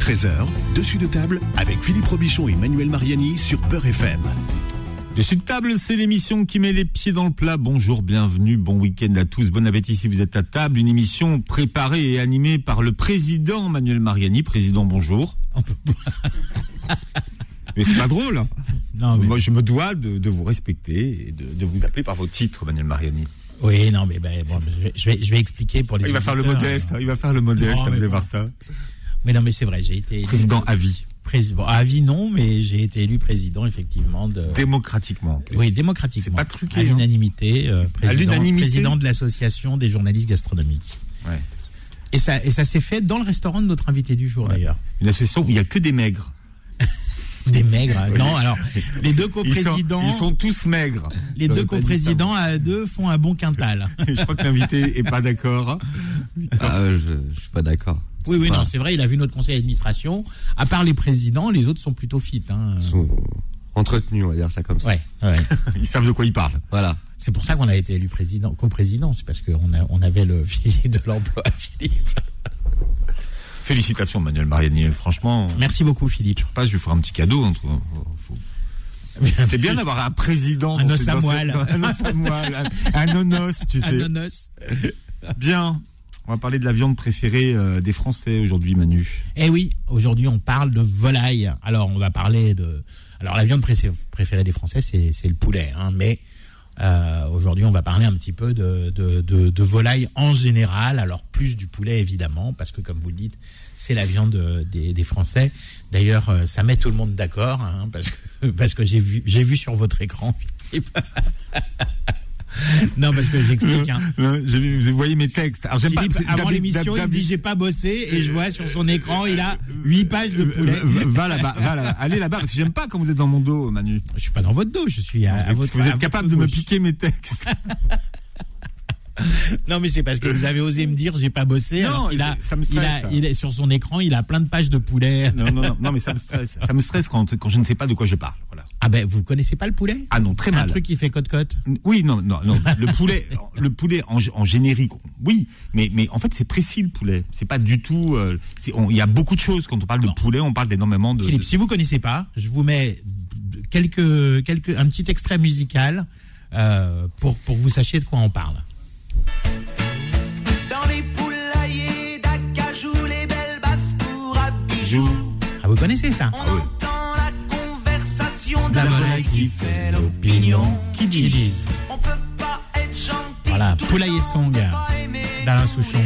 13h, dessus de table avec Philippe Robichon et Manuel Mariani sur Peur FM. Dessus de table, c'est l'émission qui met les pieds dans le plat. Bonjour, bienvenue, bon week-end à tous, bon appétit si vous êtes à table. Une émission préparée et animée par le président Manuel Mariani. Président, bonjour. mais c'est pas drôle. hein. Non, mais- Moi, je me dois de, de vous respecter et de, de vous appeler par vos titres, Manuel Mariani. Oui, non, mais ben, bon, je, vais, je vais- expliquer pour les. Il va faire le modeste, hein, il va faire le modeste, Non, vous allez bon. voir ça. Mais non, mais c'est vrai, j'ai été Président à vie, président. À vie, non, mais j'ai été élu président, effectivement, de. démocratiquement. Oui, démocratiquement. C'est pas truqué, À hein. l'unanimité, euh, président, l'unanimité président de l'association des journalistes gastronomiques. Ouais. Et ça, et ça s'est fait dans le restaurant de notre invité du jour, d'ailleurs. Une association où il n'y a que des maigres. Des maigres. hein. Non, alors, les deux Ils sont, coprésidents, ils sont tous maigres. les deux coprésidents à deux font un bon quintal. Je crois que l'invité est pas d'accord. Ah, je, je suis pas d'accord. Oui, oui, non, c'est vrai, il a vu notre conseil d'administration. À part les présidents, les autres sont plutôt fit. Hein. Ils sont entretenus, on va dire ça comme ça. Ouais, ouais. Ils savent de quoi ils parlent. Voilà. C'est pour ça qu'on a été élu président, coprésident. C'est parce qu'on on avait le physique de l'emploi, Philippe. Félicitations, Manuel Mariani. Franchement, Merci beaucoup, Philippe. pas, je lui ferai un petit cadeau. C'est bien d'avoir un président. Un os à moelle. Un os à moelle. Un, un nonos, tu sais. Ananas. Bien. On va parler de la viande préférée euh, des Français aujourd'hui, Manu. Eh oui, aujourd'hui on parle de volaille. Alors on va parler de. Alors la viande pré- préférée des Français, c'est c'est le poulet, hein, mais euh, aujourd'hui on va parler un petit peu de, de, de, de volaille en général. Alors plus du poulet évidemment, parce que comme vous le dites, c'est la viande euh, des, des Français. D'ailleurs, euh, ça met tout le monde d'accord, hein, parce que parce que j'ai vu j'ai vu sur votre écran. Non, parce que j'explique. Hein. Vous voyez mes textes. Alors, j'aime Philippe, pas, avant l'émission, il me dit j'ai pas bossé et je vois sur son écran, il a 8 pages de poulet. Va- Va là-bas, va là, allez là-bas, parce que j'aime pas quand vous êtes dans mon dos, Manu. Je suis pas dans votre dos, je suis à, à votre vous êtes capable de me piquer mes textes. Non, mais c'est parce que vous avez osé me dire j'ai pas bossé. Non, alors qu'il a, ça me il a, il est sur son écran, il a plein de pages de poulet. Non, non, non, non, mais ça me stresse. Ça me stresse quand, quand je ne sais pas de quoi je parle. Voilà. Ah ben, vous connaissez pas le poulet? Ah non, très Un mal. truc qui fait cote-cote? Oui, non, non, non. Le poulet, le poulet en, en générique, oui, mais, mais en fait, c'est précis le poulet. C'est pas du tout. euh, Il y a beaucoup de choses quand on parle de poulet. On parle d'énormément de. Philippe, de- si vous connaissez pas, je vous mets quelques, quelques, un petit extrait musical euh, pour, pour que vous sachiez de quoi on parle. Dans les poulaillers d'Acajou, les belles basses-cours à bijoux. Ah, vous connaissez ça On entend la conversation de La la volaille qui fait l'opinion. Qui disent On peut pas être gentil. Voilà, Poulailler Song, d'Alain Souchon.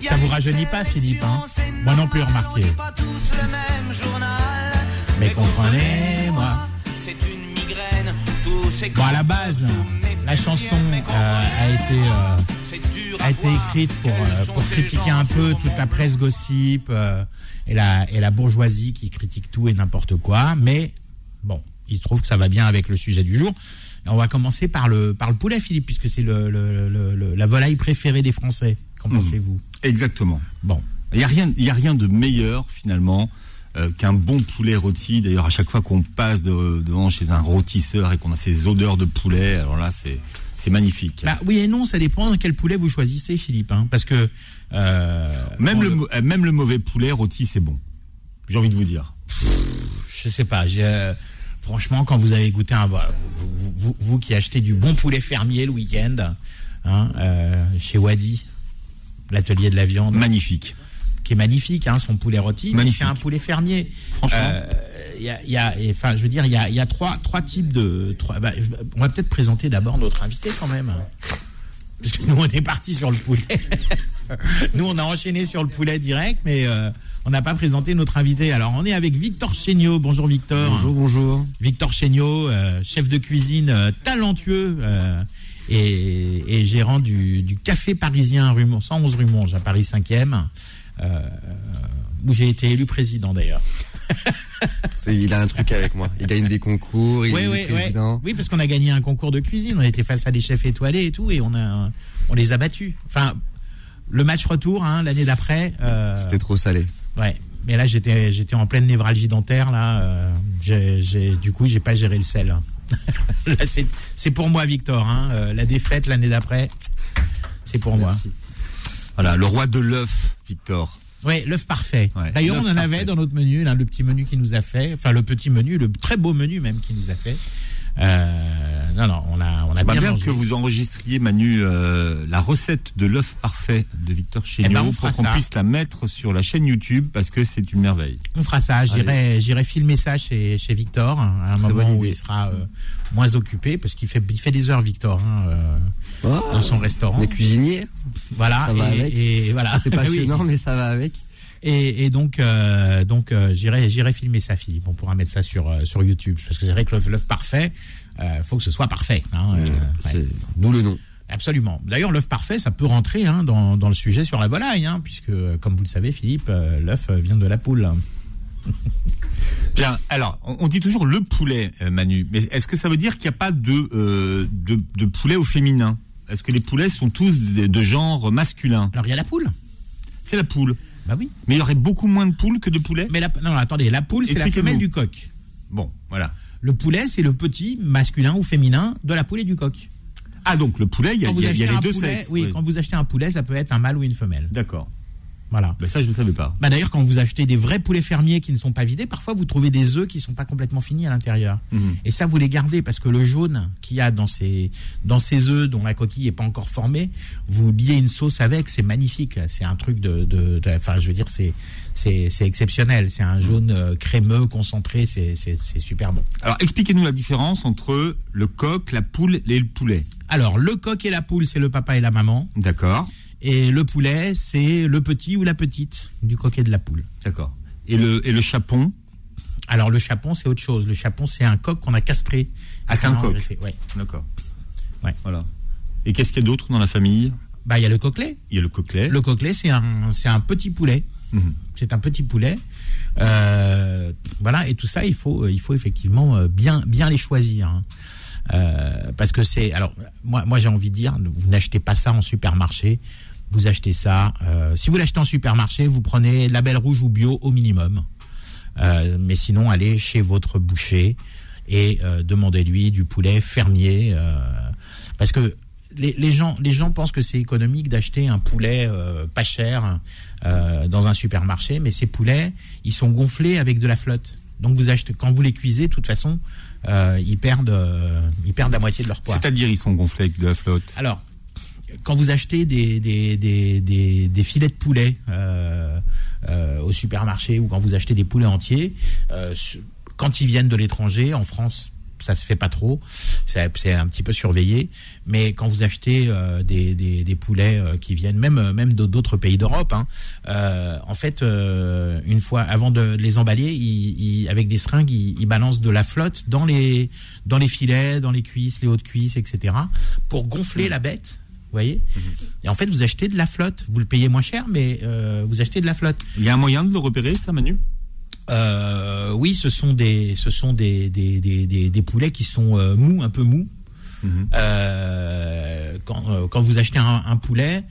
Ça vous rajeunit pas, Philippe, hein Moi non plus, journal. Mais comprenez-moi. C'est une migraine, Bon, à la base, la chanson euh, a été euh, a été écrite pour, euh, pour critiquer un peu toute la presse gossip et, la, et la bourgeoisie qui critique tout et n'importe quoi. Mais bon, il se trouve que ça va bien avec le sujet du jour. Et on va commencer par le, par le poulet, Philippe, puisque c'est le, le- le- le- la volaille préférée des Français. Qu'en pensez-vous? Exactement. Bon, Il y a rien, il y a rien de meilleur finalement euh, qu'un bon poulet rôti. D'ailleurs, à chaque fois qu'on passe de- devant chez un rôtisseur et qu'on a ces odeurs de poulet, alors là, c'est c'est magnifique. bah, oui et non, ça dépend de quel poulet vous choisissez, Philippe. hein, parce que euh, même bon, le, même le mauvais poulet rôti, c'est bon. J'ai envie de vous dire. Je sais pas. euh, franchement, quand vous avez goûté un, vous, vous- vous qui achetez du bon poulet fermier le week-end, hein, euh, chez Wadi, l'atelier de la viande, Magnifique. Qui est magnifique, hein, son poulet rôti, mais Magnifique. c'est un poulet fermier. Franchement. Euh, il y a- enfin, je veux dire, il y a, il y a trois, trois types de. Trois, bah, on va peut-être présenter d'abord notre invité quand même. Parce que nous, on est parti sur le poulet. nous, on a enchaîné sur le poulet direct, mais euh, on n'a pas présenté notre invité. Alors, on est avec Victor Chéniaud. Bonjour, Victor. Bonjour, bonjour. Victor Chéniaud, euh, chef de cuisine euh, talentueux euh, et, et gérant du, du café parisien rue, Mon- 111 rue Monge à Paris 5e, euh, où j'ai été élu président d'ailleurs. Il a un truc avec moi. Il gagne des concours, il Oui, est oui, oui. président. Oui, parce qu'on a gagné un concours de cuisine. On était face à des chefs étoilés et tout, et on a, on les a battus. Enfin, le match retour hein, l'année d'après. euh, C'était trop salé. ouais. Mais là, j'étais, j'étais en pleine névralgie dentaire. Là, euh, j'ai, du coup, j'ai pas géré le sel. C'est, pour moi, Victor. Hein. Euh, la défaite l'année d'après, c'est pour moi. Voilà, le roi de l'œuf, Victor. Oui, l'œuf parfait. Ouais, D'ailleurs, on en avait dans notre menu, là, le petit menu qu'il nous a fait, enfin le petit menu, le très beau menu même qu'il nous a fait. Euh, non, non, on a, on a bien bien mangé. que vous enregistriez, Manu, euh, la recette de l'œuf parfait de Victor Chéniaud Eh ben, on pour qu'on puisse la mettre sur la chaîne YouTube parce que c'est une merveille. On fera ça. J'irai, j'irai filmer ça chez, chez Victor hein, à un moment où il sera euh, moins occupé parce qu'il fait, il fait des heures Victor hein, euh, Oh, dans son restaurant. on est cuisinier, Voilà. ça va et, avec. et voilà. c'est Oui. passionnant, mais ça va avec. Et, et donc, euh, donc euh, j'irai, j'irai filmer ça, Philippe. On pourra mettre ça sur euh, sur YouTube parce que c'est vrai que l'œuf, parfait, faut que ce soit parfait. Hein, euh, ouais. D'où le nom. Absolument. D'ailleurs, l'œuf parfait, ça peut rentrer hein, dans, dans le sujet sur la volaille, hein, puisque, comme vous le savez, Philippe, l'œuf vient de la poule. Bien, alors, on, dit toujours le poulet, Manu, mais est-ce que ça veut dire qu'il n'y a pas de, de, de poulet au féminin? Est-ce que les poulets sont tous de, de genre masculin? Alors, il y a la poule. C'est la poule. Bah oui. Mais il y aurait beaucoup moins de poules que de poulets Mais la, non, attendez, la poule, c'est la femelle du coq. Bon, voilà. Le poulet, c'est le petit masculin ou féminin de la poule et du coq. Ah, donc le poulet, il y a, y y les deux poulet, sexes. oui, oui. quand vous achetez un poulet, ça peut être un mâle ou une femelle. D'accord. Voilà. Ben ça, je ne savais pas. Bah d'ailleurs, quand vous achetez des vrais poulets fermiers qui ne sont pas vidés, parfois vous trouvez des œufs qui sont pas complètement finis à l'intérieur. Mhm. Et ça, vous les gardez parce que le jaune qu'il y a dans ces dans ces œufs dont la coquille est pas encore formée, vous liez une sauce avec, c'est magnifique. C'est un truc de, de, de- enfin, je veux dire, c'est exceptionnel. C'est un jaune euh, crémeux, concentré, c'est super bon. Alors, expliquez-nous la différence entre le coq, la poule et le poulet. Alors, le coq et la poule, c'est le papa et la maman, D'accord. Et le poulet, c'est le petit ou la petite du coq et de la poule. D'accord. Et le, et le chapon Alors, le chapon, c'est autre chose. Le chapon, c'est un coq qu'on a castré. Ah, c'est un coq. Ouais. D'accord. Ouais. Voilà. Et qu'est-ce qu'il y a d'autre dans la famille? Bah, il y a le coquelet. Il y a le coquelet. Le coquelet, c'est un, c'est un petit poulet. Mhm. C'est un petit poulet. Euh, voilà, et tout ça, il faut, il faut effectivement euh, bien, bien les choisir. hein. Euh, parce que c'est. Alors, moi, moi j'ai envie de dire, vous n'achetez pas ça en supermarché. Vous achetez ça. euh, si vous l'achetez en supermarché, vous prenez label rouge ou bio au minimum. Euh, mais sinon, allez chez votre boucher et euh, demandez-lui du poulet fermier. parce que les, les gens, les gens pensent que c'est économique d'acheter un poulet pas cher dans un supermarché, mais ces poulets, ils sont gonflés avec de la flotte. Donc vous achetez, quand vous les cuisez, de toute façon, euh, ils perdent, euh, ils perdent la moitié de leur poids. C'est-à-dire, ils sont gonflés avec de la flotte? Alors, quand vous achetez des, des, des, des, des filets de poulet euh, euh, au supermarché ou quand vous achetez des poulets entiers, euh, quand ils viennent de l'étranger, en France, ça se fait pas trop, c'est un petit peu surveillé, mais quand vous achetez euh, des, des, des poulets euh, qui viennent même même d'autres pays d'Europe, hein, euh, en fait, une fois avant de les emballer, ils, ils- avec des seringues, ils, ils balancent de la flotte dans les dans les filets, dans les cuisses, les hautes cuisses, etc. pour gonfler la bête. Vous voyez Et en fait, vous achetez de la flotte. Vous le payez moins cher, mais euh, vous achetez de la flotte. Il y a un moyen de le repérer, ça, Manu? Euh, oui, ce sont des, ce sont des, des, des, poulets qui sont euh, mous, un peu mous. Mhm. Quand, quand vous achetez un, un poulet,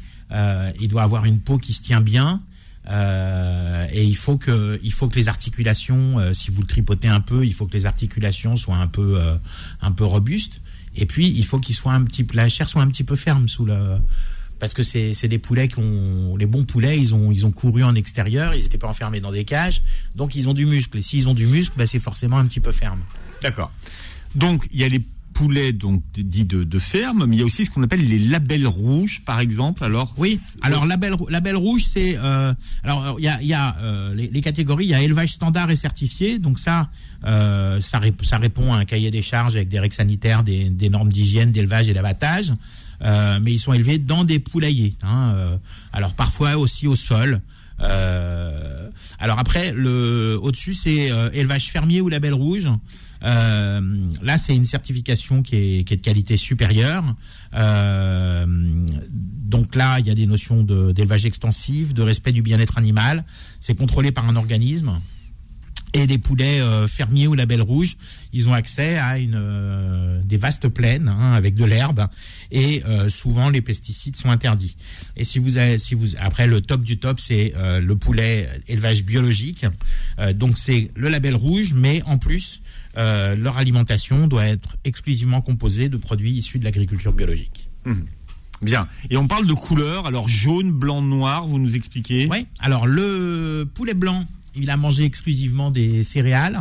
il doit avoir une peau qui se tient bien. euh, et il faut que, il faut que les articulations, euh, si vous le tripotez un peu, il faut que les articulations soient un peu, euh, un peu robustes. Et puis, il faut qu'il soit un petit, la chair soit un petit peu ferme sous le, parce que c'est des poulets qui ont les bons poulets ils ont ils ont couru en extérieur ils n'étaient pas enfermés dans des cages donc ils ont du muscle et s'ils ont du muscle bah, c'est forcément un petit peu ferme D'accord. Donc, il y a les poulets donc dits de, de ferme, mais il y a aussi ce qu'on appelle les labels rouges, par exemple. Alors, oui alors label label rouge c'est euh, alors il y a il y a euh, les, les catégories il y a élevage standard et certifié donc ça euh, ça ça répond à un cahier des charges avec des règles sanitaires des, des normes d'hygiène d'élevage et d'abattage Euh, mais ils sont élevés dans des poulaillers hein, euh, alors parfois aussi au sol Euh, alors après, le au-dessus c'est euh, élevage fermier ou label rouge. Euh, là, c'est une certification qui est, qui est de qualité supérieure. Euh, donc là, il y a des notions d'élevage extensif, de respect du bien-être animal. C'est contrôlé par un organisme. Et les poulets euh, fermiers ou label rouge, ils ont accès à une, euh, des vastes plaines hein, avec de l'herbe et euh, souvent les pesticides sont interdits. Et si vous avez, si vous après le top du top, c'est le poulet élevage biologique. Donc c'est le label rouge, mais en plus leur alimentation doit être exclusivement composée de produits issus de l'agriculture biologique. Bien. Et on parle de couleurs. Alors jaune, blanc, noir. Vous nous expliquez Oui. Alors le poulet blanc, il a mangé exclusivement des céréales.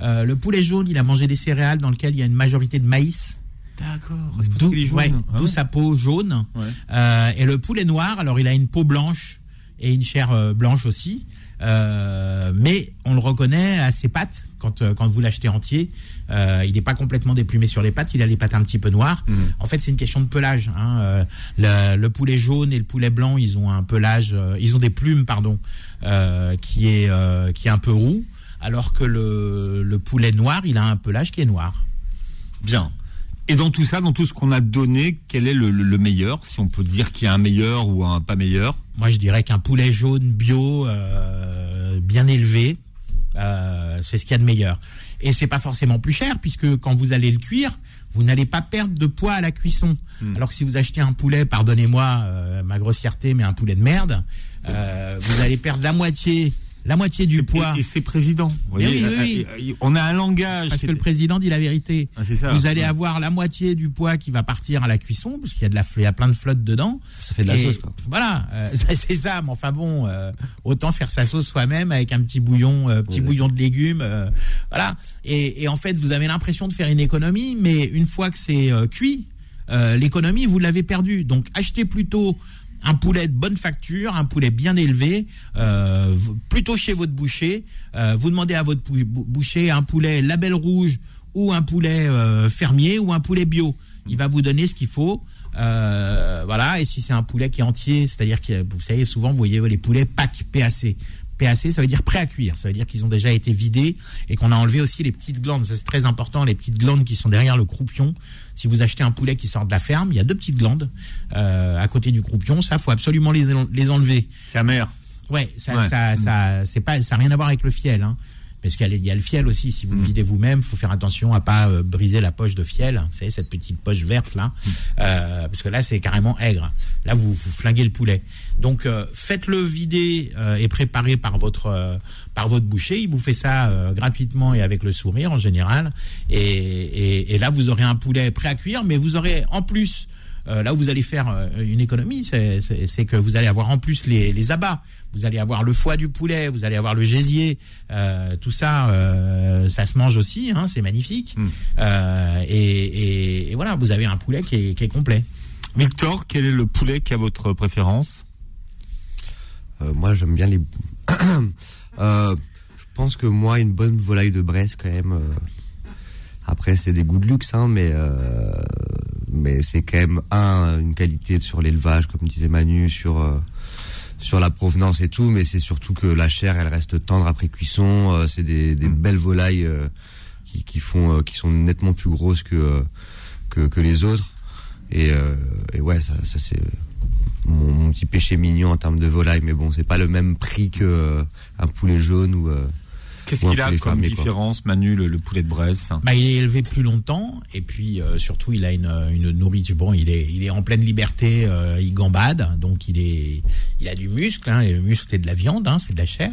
Euh, le poulet jaune, il a mangé des céréales dans lesquelles il y a une majorité de maïs. D'accord. D'où ouais, d'où sa peau jaune. Ouais. Euh, et le poulet noir, alors il a une peau blanche et une chair euh, blanche aussi. Euh, mais on le reconnaît à ses pattes quand, euh, quand vous l'achetez entier. Euh, il n'est pas complètement déplumé sur les pattes, il a les pattes un petit peu noires. En fait, c'est une question de pelage. hein. Euh, le, le poulet jaune et le poulet blanc, ils ont un pelage, euh, ils ont des plumes, pardon, euh, qui est euh, qui est un peu roux, alors que le, le poulet noir, il a un pelage qui est noir. Bien. Et dans tout ça, dans tout ce qu'on a donné, quel est le, le- le meilleur Si on peut dire qu'il y a un meilleur ou un pas meilleur? Moi, je dirais qu'un poulet jaune bio, euh, bien élevé, euh, c'est ce qu'il y a de meilleur. Et c'est pas forcément plus cher, puisque quand vous allez le cuire, vous n'allez pas perdre de poids à la cuisson. Alors que si vous achetez un poulet, pardonnez-moi euh, ma grossièreté, mais un poulet de merde, vous allez perdre la moitié, la moitié du poids. Et, et c'est président. Vous Mais voyez, oui, oui, euh, euh, On a un langage. Parce que le président dit la vérité. Ah, c'est ça. Vous allez Ouais. avoir la moitié du poids qui va partir à la cuisson, parce qu'il y a de la, il y a plein de flotte dedans. Ça fait de la Et sauce, quoi. Voilà, euh, ça, c'est ça. Mais enfin bon, euh, autant faire sa sauce soi-même avec un petit bouillon, euh, petit Ouais. bouillon de légumes, euh, voilà. Et, et en fait, vous avez l'impression de faire une économie, mais une fois que c'est euh, cuit, euh, l'économie vous l'avez perdue. Donc achetez plutôt un poulet de bonne facture, un poulet bien élevé, euh, plutôt chez votre boucher. Euh, vous demandez à votre boucher un poulet label rouge ou un poulet euh, fermier ou un poulet bio. Il va vous donner ce qu'il faut. Voilà, et si c'est un poulet qui est entier, c'est-à-dire que vous savez souvent vous voyez les poulets PAC, PAC. PAC, ça veut dire prêt à cuire. Ça veut dire qu'ils ont déjà été vidés et qu'on a enlevé aussi les petites glandes. Ça c'est très important, les petites glandes qui sont derrière le croupion. Si vous achetez un poulet qui sort de la ferme, il y a deux petites glandes euh, à côté du croupion. Ça, faut absolument les, les enlever. C'est amer. Ouais, ça, Ouais. ça, ça, c'est pas, ça n'a rien à voir avec le fiel, hein. Parce qu'il y a, le fiel aussi. Si vous le videz vous-même, faut faire attention à pas euh, briser la poche de fiel. Vous savez cette petite poche verte là, Euh, parce que là c'est carrément aigre. Là vous, vous flinguez le poulet. Donc euh, faites-le vider et préparer par votre par votre boucher. Il vous fait ça gratuitement et avec le sourire en général. Et, et, et là vous aurez un poulet prêt à cuire, mais vous aurez en plus euh, là où vous allez faire euh, une économie, c'est- que vous allez avoir en plus les, les abats. Vous allez avoir le foie du poulet, vous allez avoir le gésier. euh, tout ça, euh, ça se mange aussi, hein, c'est magnifique. Mm. Euh, et, et- et voilà, vous avez un poulet qui est, qui est complet. Victor, quel est le poulet qui a votre préférence? Euh, moi, j'aime bien les. Euh, je pense que moi, une bonne volaille de Bresse, quand même. euh, Après, c'est des goûts de luxe, hein, mais euh, mais c'est quand même un une qualité sur l'élevage, comme disait Manu, sur euh, sur la provenance et tout, mais c'est surtout que la chair, elle reste tendre après cuisson. euh, c'est des, des belles volailles euh, qui, qui font euh, qui sont nettement plus grosses que euh, que, que les autres. Et, euh, et ouais, ça, ça c'est mon, mon petit péché mignon en termes de volaille, mais bon, c'est pas le même prix que euh, un poulet jaune ou. Euh, Qu'est-ce qu'il a comme quoi. différence, Manu, le, le poulet de Bresse? Bah, il est élevé plus longtemps et puis euh, surtout il a une, une nourriture. Bon, il est, il est en pleine liberté, euh, il gambade, donc il est, il a du muscle. Hein, et le muscle c'est de la viande, hein, c'est de la chair.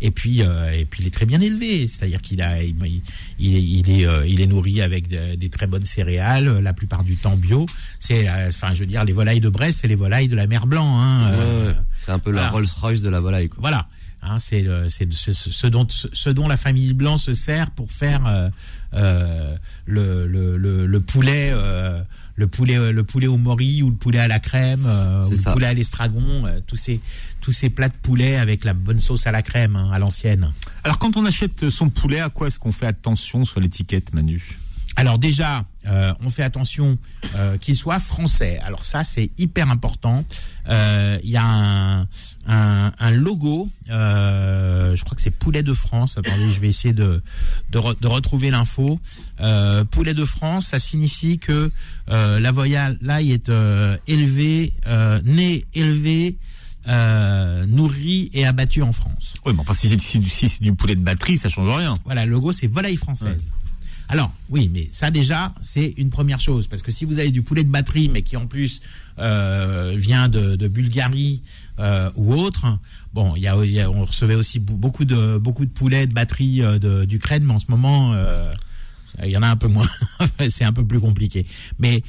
Et puis, euh, et puis il est très bien élevé, c'est-à-dire qu'il a, il, il, il est, il est, euh, il est nourri avec de- des très bonnes céréales, la plupart du temps bio. C'est, euh, enfin, je veux dire, les volailles de Brest, c'est les volailles de la mer Blanc. Hein, euh, ouais, ouais. c'est un peu la. Rolls Royce de la volaille. Quoi. voilà. Hein, c'est le- c'est ce, dont ce, ce dont la famille Blanc se sert pour faire euh, euh, le, le, le, le poulet euh, le poulet le poulet au mori ou le poulet à la crème euh, ou le poulet à l'estragon euh, tous ces tous ces plats de poulet avec la bonne sauce à la crème hein, à l'ancienne. Alors, quand on achète son poulet, à quoi est-ce qu'on fait attention sur l'étiquette, Manu? Alors déjà, euh, on fait attention euh, qu'il soit français. Alors ça, c'est hyper important. Euh, Il y a un, un, un logo, euh, je crois que c'est Poulet de France. Attendez, je vais essayer de, de, re- de retrouver l'info. Euh, Poulet de France, ça signifie que euh, la volaille est euh, élevée, euh, née, élevée, euh, nourrie et abattue en France. Oui, mais enfin, si c'est si, si c'est du poulet de batterie, ça change rien. Voilà, le logo, c'est volaille française. Alors, oui, mais ça déjà, c'est une première chose. Parce que si vous avez du poulet de batterie, mais qui en plus euh, vient de, Bulgarie euh, ou autre, bon, y y a- on recevait aussi beaucoup de, beaucoup de poulets de batterie euh, d'Ukraine, mais en ce moment, euh, Il y en a un peu moins. c'est un peu plus compliqué. Mais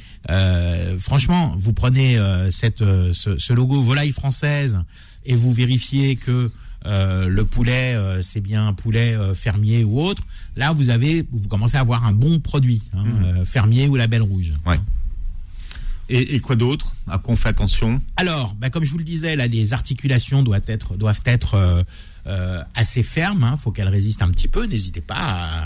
franchement, vous prenez cette, ce, ce logo volaille française et vous vérifiez que euh, le poulet, euh, c'est bien un poulet euh, fermier ou autre. Là, vous avez, vous commencez à avoir un bon produit, hein, euh, fermier ou label rouge. Ouais. Et, et quoi d'autre À quoi on fait attention? Alors, bah, comme je vous le disais, là, les articulations doivent être, doivent être assez fermes. Il faut qu'elles résistent un petit peu. N'hésitez pas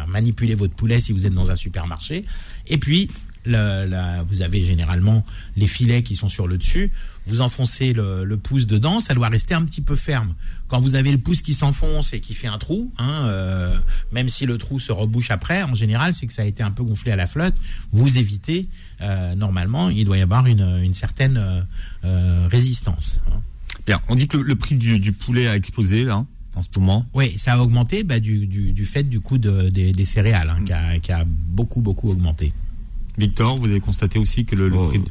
à manipuler votre poulet si vous êtes dans un supermarché. Et puis, la- vous avez généralement les filets qui sont sur le dessus. Vous enfoncez le, le pouce dedans, ça doit rester un petit peu ferme. Quand vous avez le pouce qui s'enfonce et qui fait un trou, hein, euh, même si le trou se rebouche après, en général, c'est que ça a été un peu gonflé à la flotte. Vous évitez, euh, normalement, il doit y avoir une, une certaine euh, résistance. hein. Bien, on dit que le, le prix du, du poulet a explosé là en ce moment. Oui, ça a augmenté bah, du, du, du fait du coût de- des, des céréales, hein, qui, a, qui a beaucoup, beaucoup augmenté. Victor, vous avez constaté aussi que le, le Oh, prix. de-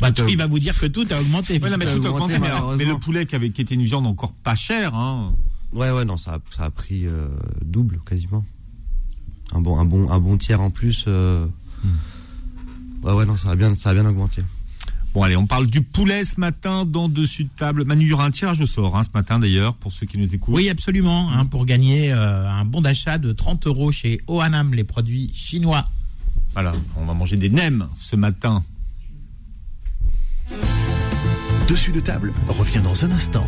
Bah, Tout il va vous dire que tout a augmenté. Ouais, non, mais a tout a augmenté, augmenté, mais, malheureusement. mais le poulet qui, avait, qui était une viande encore pas chère, hein, Ouais, ouais, non, ça a, ça a pris euh, double quasiment. Un bon, un bon, un bon tiers en plus. euh, Ouais, ouais, non, ça a bien, ça a bien augmenté. Bon, allez, on parle du poulet ce matin dans Dessus de table. Manu, il y aura un tirage au sort hein, ce matin d'ailleurs, pour ceux qui nous écoutent. Oui, absolument. hein, pour gagner euh, un bon d'achat de 30 euros chez Ohanam, les produits chinois. Voilà, on va manger des nems ce matin. Dessus de table revient dans un instant.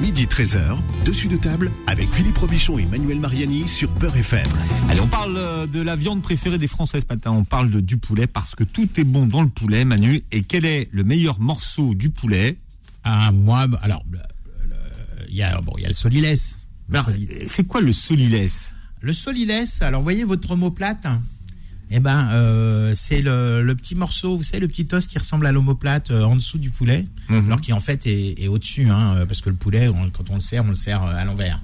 Midi 13h, dessus de table avec Philippe Robichon et Manuel Mariani sur Beurre FM. Allez, on parle euh, de la viande préférée des Français ce matin. On parle de, du poulet parce que tout est bon dans le poulet, Manu. Et quel est le meilleur morceau du poulet? Ah, moi, alors, il y a bon, il y a le solilès. C'est quoi le solilès Le solilès, alors voyez votre omoplate Eh ben, euh, c'est le, le petit morceau, vous savez, le petit os qui ressemble à l'omoplate euh, en dessous du poulet, Mhm. alors qui en fait est, est au-dessus, hein, euh, parce que le poulet, on- quand on le sert, on le sert à l'envers.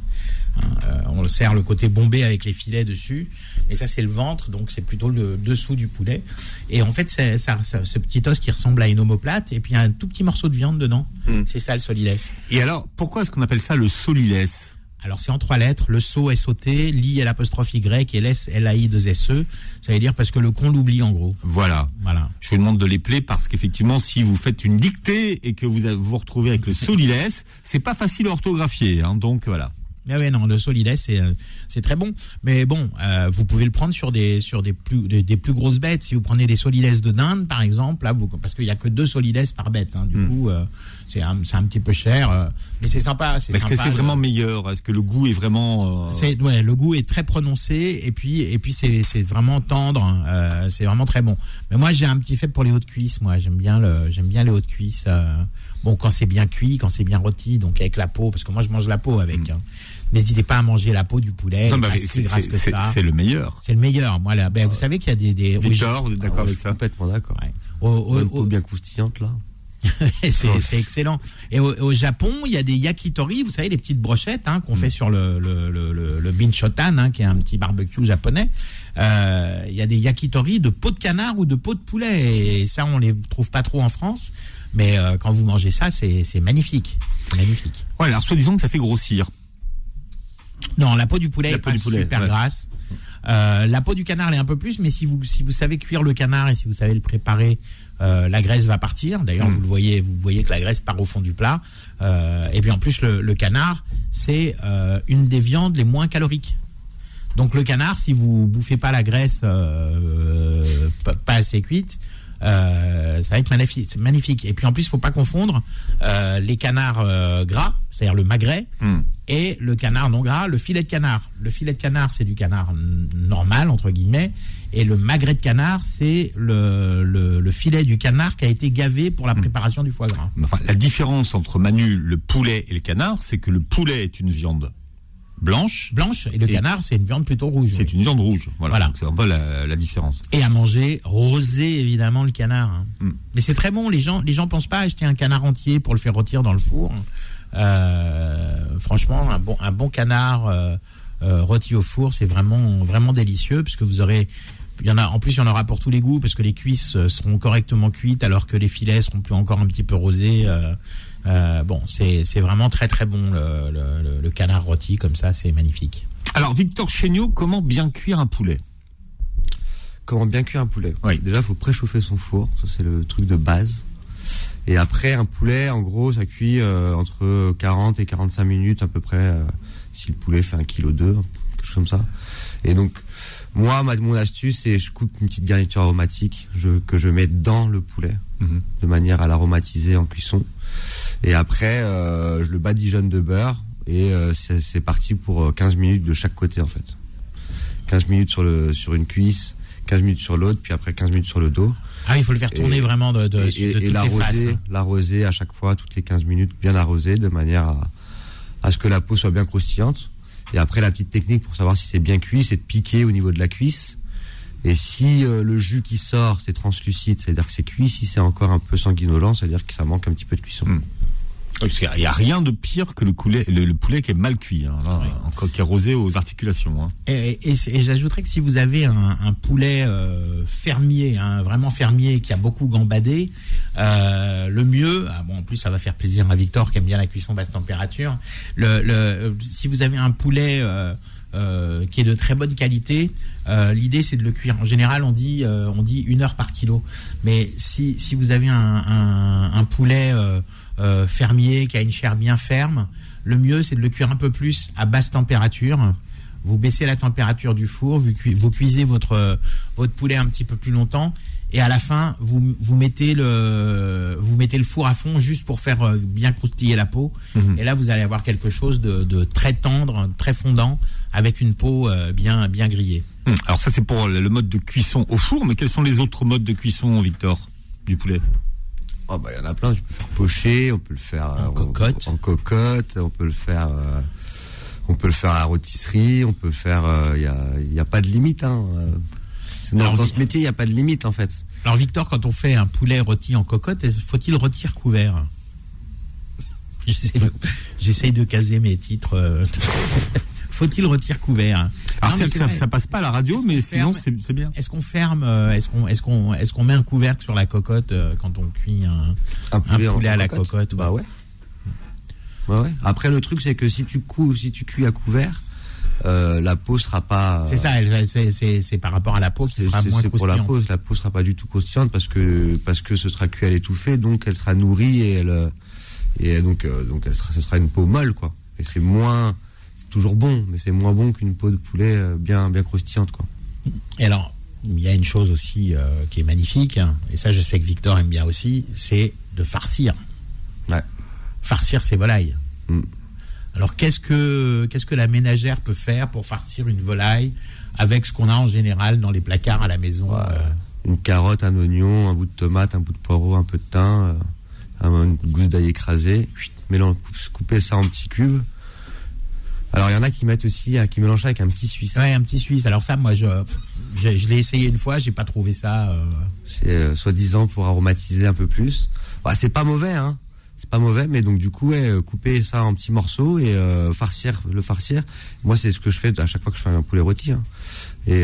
Hein, euh, on le sert le côté bombé avec les filets dessus, et ça c'est le ventre, donc c'est plutôt le dessous du poulet. Et en fait, c'est ça, ça- ce petit os qui ressemble à une omoplate, et puis il y a un tout petit morceau de viande dedans. Mhm. C'est ça le solilès. Et alors, pourquoi est-ce qu'on appelle ça le solilès Alors c'est en trois lettres, le SO S-O-T, l'I à l'apostrophe Y et l'S L-A-I 2 S-E. Ça veut dire parce que le con l'oublie en gros. Voilà. Voilà. Je vous demande de les plaire parce qu'effectivement, si vous faites une dictée et que vous vous retrouvez avec le solilès, c'est pas facile à orthographier. Hein, donc voilà. Ah ouais, non, le solilès, c'est euh, c'est très bon. Mais bon, euh, vous pouvez le prendre sur des sur des plus des, des plus grosses bêtes. Si vous prenez les solilès de dinde, par exemple, là, vous, parce qu'il y a que deux solilès par bête. Hein, du Hmm. coup, euh, c'est un, c'est un petit peu cher, euh, mais c'est sympa. Est-ce que c'est vraiment meilleur? Est-ce que le goût est vraiment euh, C'est ouais, le goût est très prononcé et puis et puis c'est c'est vraiment tendre, euh, c'est vraiment très bon. Mais moi j'ai un petit fait pour les hautes cuisses. Moi j'aime bien le j'aime bien les hautes cuisses. euh, bon quand c'est bien cuit, quand c'est bien rôti, donc avec la peau parce que moi je mange la peau avec. hein. N'hésitez pas à manger la peau du poulet. Non, bah, c'est- si le meilleur. C'est le meilleur. Moi là, ben, vous savez qu'il y a des des Victor, vous êtes d'accord Ah, avec suis ça? complètement d'accord. ouais. Au- au- Une au- peau bien croustillante là. c'est excellent. Et au, au Japon, il y a des yakitori, vous savez, les petites brochettes hein, qu'on fait sur le, le, le, le, le binchotan, hein, qui est un petit barbecue japonais. Euh, Il y a des yakitori de peau de canard ou de peau de poulet. Et ça, on les trouve pas trop en France. Mais euh, quand vous mangez ça, c'est magnifique. Magnifique. Ouais, alors soi-disant que ça fait grossir. Non, la peau du poulet La est pas du poulet, super ouais. grasse. Euh, la peau du canard elle est un peu plus, mais si vous si vous savez cuire le canard et si vous savez le préparer, euh, la graisse va partir. D'ailleurs, Mm. vous le voyez, vous voyez que la graisse part au fond du plat. Euh, et puis en plus, le, le canard, c'est euh, une des viandes les moins caloriques. Donc le canard, si vous bouffez pas la graisse pas, assez cuite, ça va être magnifique. c'est magnifique. Et puis en plus, il faut pas confondre les canards gras, c'est-à-dire le magret, Hmm. et le canard non gras, le filet de canard. Le filet de canard, c'est du canard normal, entre guillemets, et le magret de canard, c'est le, le, le filet du canard qui a été gavé pour la préparation du foie gras. Enfin, la différence entre Manu, le poulet et le canard, c'est que le poulet est une viande blanche, Blanche, et le Et- canard, c'est une viande plutôt rouge. c'est une viande rouge. Voilà. Voilà. C'est un peu la, la différence. Et à manger rosé, évidemment, le canard. hein. Mm. Mais c'est très bon, les gens les gens pensent pas à acheter un canard entier pour le faire rôtir dans le four. Euh, franchement, un bon, un bon canard euh, euh, rôti au four, c'est vraiment, vraiment délicieux, puisque vous aurez... Il y en a, en plus, il y en aura pour tous les goûts, parce que les cuisses seront correctement cuites, alors que les filets seront plus encore un petit peu rosés. euh, euh, bon, c'est c'est vraiment très très bon le, le- le- le canard rôti comme ça, c'est magnifique. Alors Victor Chéniaud, comment bien cuire un poulet? Comment bien cuire un poulet? Oui. Déjà, il faut préchauffer son four. Ça, c'est le truc de base. Et après, un poulet, en gros, ça cuit euh, entre 40 et 45 minutes à peu près. euh, si le poulet fait un kilo deux, quelque chose comme ça. Et donc, moi, ma, mon astuce, c'est je coupe une petite garniture aromatique je, que je mets dans le poulet, Mhm. de manière à l'aromatiser en cuisson. Et après, euh, je le badigeonne de beurre. Et euh, c'est parti pour euh, 15 minutes de chaque côté, en fait. 15 minutes sur, le, sur une cuisse, 15 minutes sur l'autre, puis après 15 minutes sur le dos. Ah, il faut le faire tourner Et- vraiment de, de, et de et- et toutes les faces. l'arroser, l'arroser à chaque fois, toutes les 15 minutes, bien arroser, de manière à, à ce que la peau soit bien croustillante. Et après, la petite technique pour savoir si c'est bien cuit, c'est de piquer au niveau de la cuisse. Et si euh, le jus qui sort, c'est translucide, c'est-à-dire que c'est cuit. Si c'est encore un peu sanguinolent, c'est-à-dire que ça manque un petit peu de cuisson. Mm. Parce qu'il n'y a rien de pire que le, coulet, le, le poulet qui est mal cuit, hein, là, Oui. encore qui est rosé aux articulations. Hein. Et, et- et j'ajouterais que si vous avez un, un poulet euh, fermier, hein, vraiment fermier, qui a beaucoup gambadé, euh, le mieux, ah bon, en plus ça va faire plaisir à Victor qui aime bien la cuisson basse température. Le, le, si vous avez un poulet euh, euh, qui est de très bonne qualité, euh, l'idée c'est de le cuire. En général, on dit euh, on dit une heure par kilo, mais si si vous avez un, un, un poulet euh, fermier qui a une chair bien ferme, le mieux c'est de le cuire un peu plus à basse température vous baissez la température du four, vous, cui- vous cuisez votre votre poulet un petit peu plus longtemps et à la fin vous vous mettez le vous mettez le four à fond juste pour faire euh, bien croustiller la peau Mhm. et là vous allez avoir quelque chose de, de très tendre, très fondant avec une peau euh, bien bien grillée. Hum. Alors ça c'est pour le mode de cuisson au four, mais quels sont les autres modes de cuisson, Victor, du poulet? Oh, bah, il y en a plein. Tu peux le faire pocher, on peut le faire En euh, cocotte. En, cocotte, on peut le faire. euh, on peut le faire à la rôtisserie, on peut faire. euh, Il n'y a, y a pas de limite. Hein. euh. Dans, Alors, dans vi- ce métier, il n'y a pas de limite en fait. Alors Victor, quand on fait un poulet rôti en cocotte, faut-il rôtir couvert? J'essaie de, j'essaye de caser mes titres. euh. Faut-il rôtir couvert? Alors Non, c'est ça, passe pas à la radio, mais sinon c'est bien. Est-ce qu'on ferme euh, Est-ce qu'on est-ce qu'on est-ce qu'on met un couvercle sur la cocotte euh, quand on cuit un Un poulet, en- poulet à la cocotte, Bah ouais. ouais. Bah ouais. Après, le truc, c'est que si tu si tu cuis à couvert, euh, la peau sera pas. C'est ça, c'est par rapport à la peau qui C'est sera moins c'est pour la croustillante. peau. La peau sera pas du tout croustillante parce que parce que ce sera cuit à l'étouffée, donc elle sera nourrie et elle et donc donc elle sera, ce sera une peau molle quoi. Et c'est moins, c'est toujours bon, mais c'est moins bon qu'une peau de poulet euh, bien bien croustillante quoi. Et alors, il y a une chose aussi euh, qui est magnifique, hein, et ça je sais que Victor aime bien aussi, c'est de farcir. Ouais. Farcir ses volailles. Mm. Alors qu'est-ce que qu'est-ce que la ménagère peut faire pour farcir une volaille avec ce qu'on a en général dans les placards à la maison Ouais. euh, Une carotte, un oignon, un bout de tomate, un bout de poireau, un peu de thym, euh, un- une gousse d'ail écrasée. Mélange, couper ça en petits cubes. Alors il y en a qui mettent aussi, euh, qui mélangent ça avec un petit suisse. Ouais, un petit suisse. Alors ça, moi, je, je, je l'ai essayé une fois, j'ai pas trouvé ça. euh, C'est euh, soi-disant pour aromatiser un peu plus. Bah, c'est pas mauvais, hein. C'est pas mauvais, mais donc du coup, ouais, couper ça en petits morceaux et euh, farcir, le farcir. Moi, c'est ce que je fais à chaque fois que je fais un poulet rôti. hein. Et,